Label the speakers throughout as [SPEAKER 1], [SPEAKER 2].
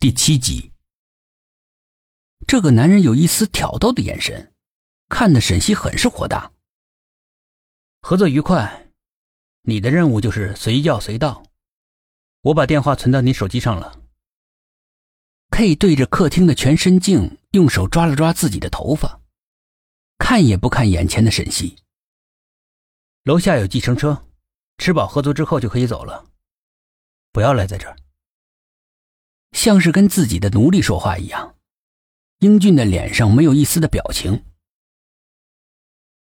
[SPEAKER 1] 第七集，这个男人有一丝挑逗的眼神，看得沈西很是火大。合作愉快，你的任务就是随叫随到。我把电话存到你手机上了。K 对着客厅的全身镜，用手抓了抓自己的头发，看也不看眼前的沈西。楼下有计程车，吃饱喝足之后就可以走了，不要赖在这儿。像是跟自己的奴隶说话一样，英俊的脸上没有一丝的表情。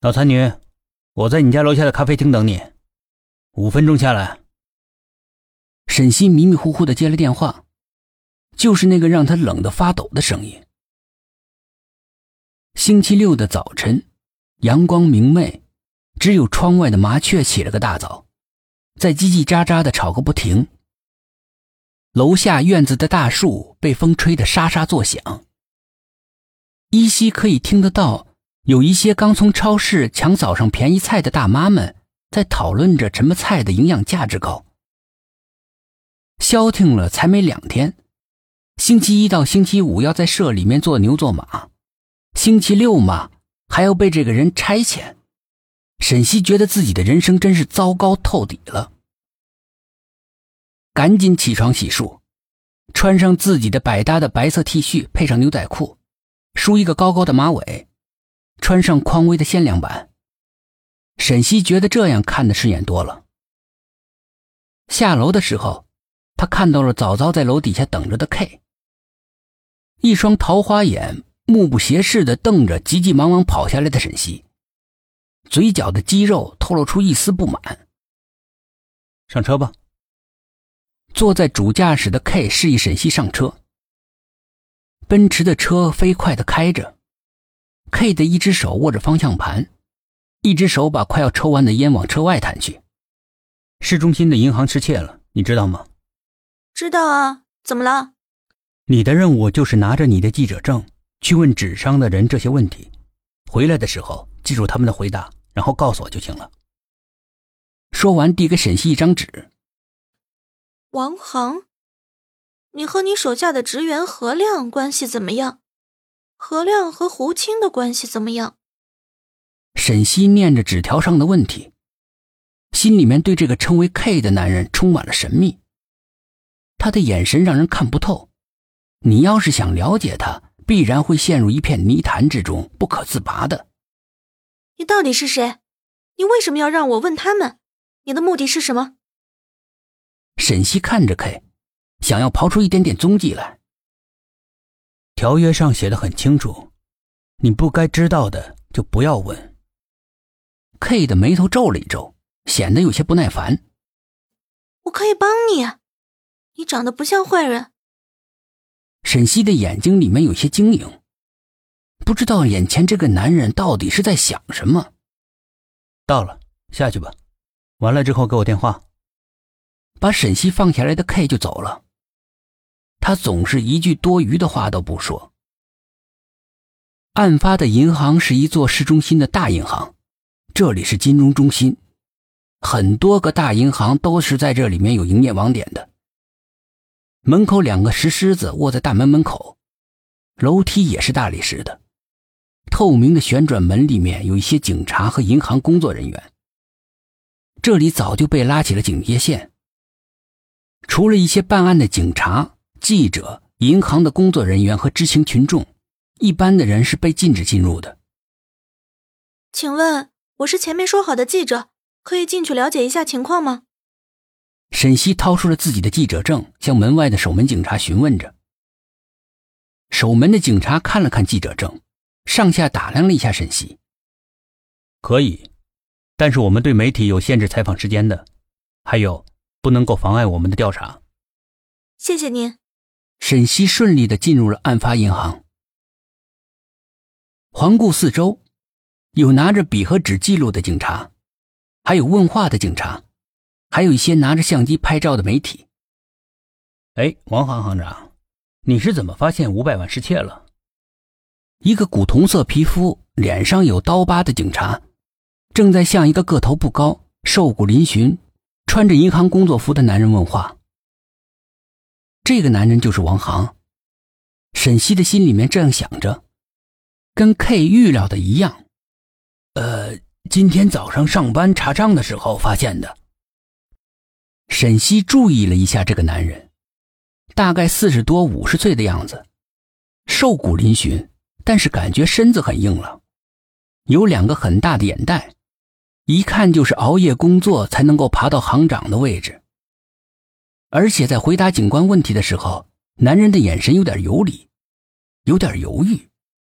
[SPEAKER 1] 老残女，我在你家楼下的咖啡厅等你，五分钟下来。沈西迷迷糊糊的接了电话，就是那个让他冷得发抖的声音。星期六的早晨，阳光明媚，只有窗外的麻雀起了个大早，在叽叽喳喳的吵个不停。楼下院子的大树被风吹得沙沙作响，依稀可以听得到有一些刚从超市抢早上便宜菜的大妈们在讨论着什么菜的营养价值高。消停了才没两天，星期一到星期五要在社里面做牛做马，星期六嘛还要被这个人差遣。沈西觉得自己的人生真是糟糕透底了。赶紧起床洗漱，穿上自己的百搭的白色 T 恤，配上牛仔裤，梳一个高高的马尾，穿上匡威的限量版。沈西觉得这样看的顺眼多了。下楼的时候，他看到了早早在楼底下等着的 K，一双桃花眼目不斜视的瞪着急急忙忙跑下来的沈西，嘴角的肌肉透露出一丝不满。上车吧。坐在主驾驶的 K 示意沈西上车。奔驰的车飞快的开着，K 的一只手握着方向盘，一只手把快要抽完的烟往车外弹去。市中心的银行失窃了，你知道吗？
[SPEAKER 2] 知道啊，怎么了？
[SPEAKER 1] 你的任务就是拿着你的记者证去问纸商的人这些问题，回来的时候记住他们的回答，然后告诉我就行了。说完，递给沈西一张纸。
[SPEAKER 2] 王航，你和你手下的职员何亮关系怎么样？何亮和胡青的关系怎么样？
[SPEAKER 1] 沈西念着纸条上的问题，心里面对这个称为 K 的男人充满了神秘。他的眼神让人看不透，你要是想了解他，必然会陷入一片泥潭之中，不可自拔的。
[SPEAKER 2] 你到底是谁？你为什么要让我问他们？你的目的是什么？
[SPEAKER 1] 沈西看着 K，想要刨出一点点踪迹来。条约上写的很清楚，你不该知道的就不要问。K 的眉头皱了一皱，显得有些不耐烦。
[SPEAKER 2] 我可以帮你，你长得不像坏人。
[SPEAKER 1] 沈西的眼睛里面有些晶莹，不知道眼前这个男人到底是在想什么。到了，下去吧。完了之后给我电话。把沈西放下来的 K 就走了，他总是一句多余的话都不说。案发的银行是一座市中心的大银行，这里是金融中心，很多个大银行都是在这里面有营业网点的。门口两个石狮子卧在大门门口，楼梯也是大理石的，透明的旋转门里面有一些警察和银行工作人员。这里早就被拉起了警戒线。除了一些办案的警察、记者、银行的工作人员和知情群众，一般的人是被禁止进入的。
[SPEAKER 2] 请问，我是前面说好的记者，可以进去了解一下情况吗？
[SPEAKER 1] 沈西掏出了自己的记者证，向门外的守门警察询问着。守门的警察看了看记者证，上下打量了一下沈西。可以，但是我们对媒体有限制采访时间的，还有。不能够妨碍我们的调查。
[SPEAKER 2] 谢谢您。
[SPEAKER 1] 沈西顺利的进入了案发银行，环顾四周，有拿着笔和纸记录的警察，还有问话的警察，还有一些拿着相机拍照的媒体。哎，王行行长，你是怎么发现五百万失窃了？一个古铜色皮肤、脸上有刀疤的警察，正在向一个个头不高、瘦骨嶙峋。穿着银行工作服的男人问话：“这个男人就是王航。沈西的心里面这样想着，跟 K 预料的一样。呃，今天早上上班查账的时候发现的。沈西注意了一下这个男人，大概四十多五十岁的样子，瘦骨嶙峋，但是感觉身子很硬朗，有两个很大的眼袋，一看就是熬夜工作才能够爬到行长的位置。而且在回答警官问题的时候，男人的眼神有点游离，有点犹豫。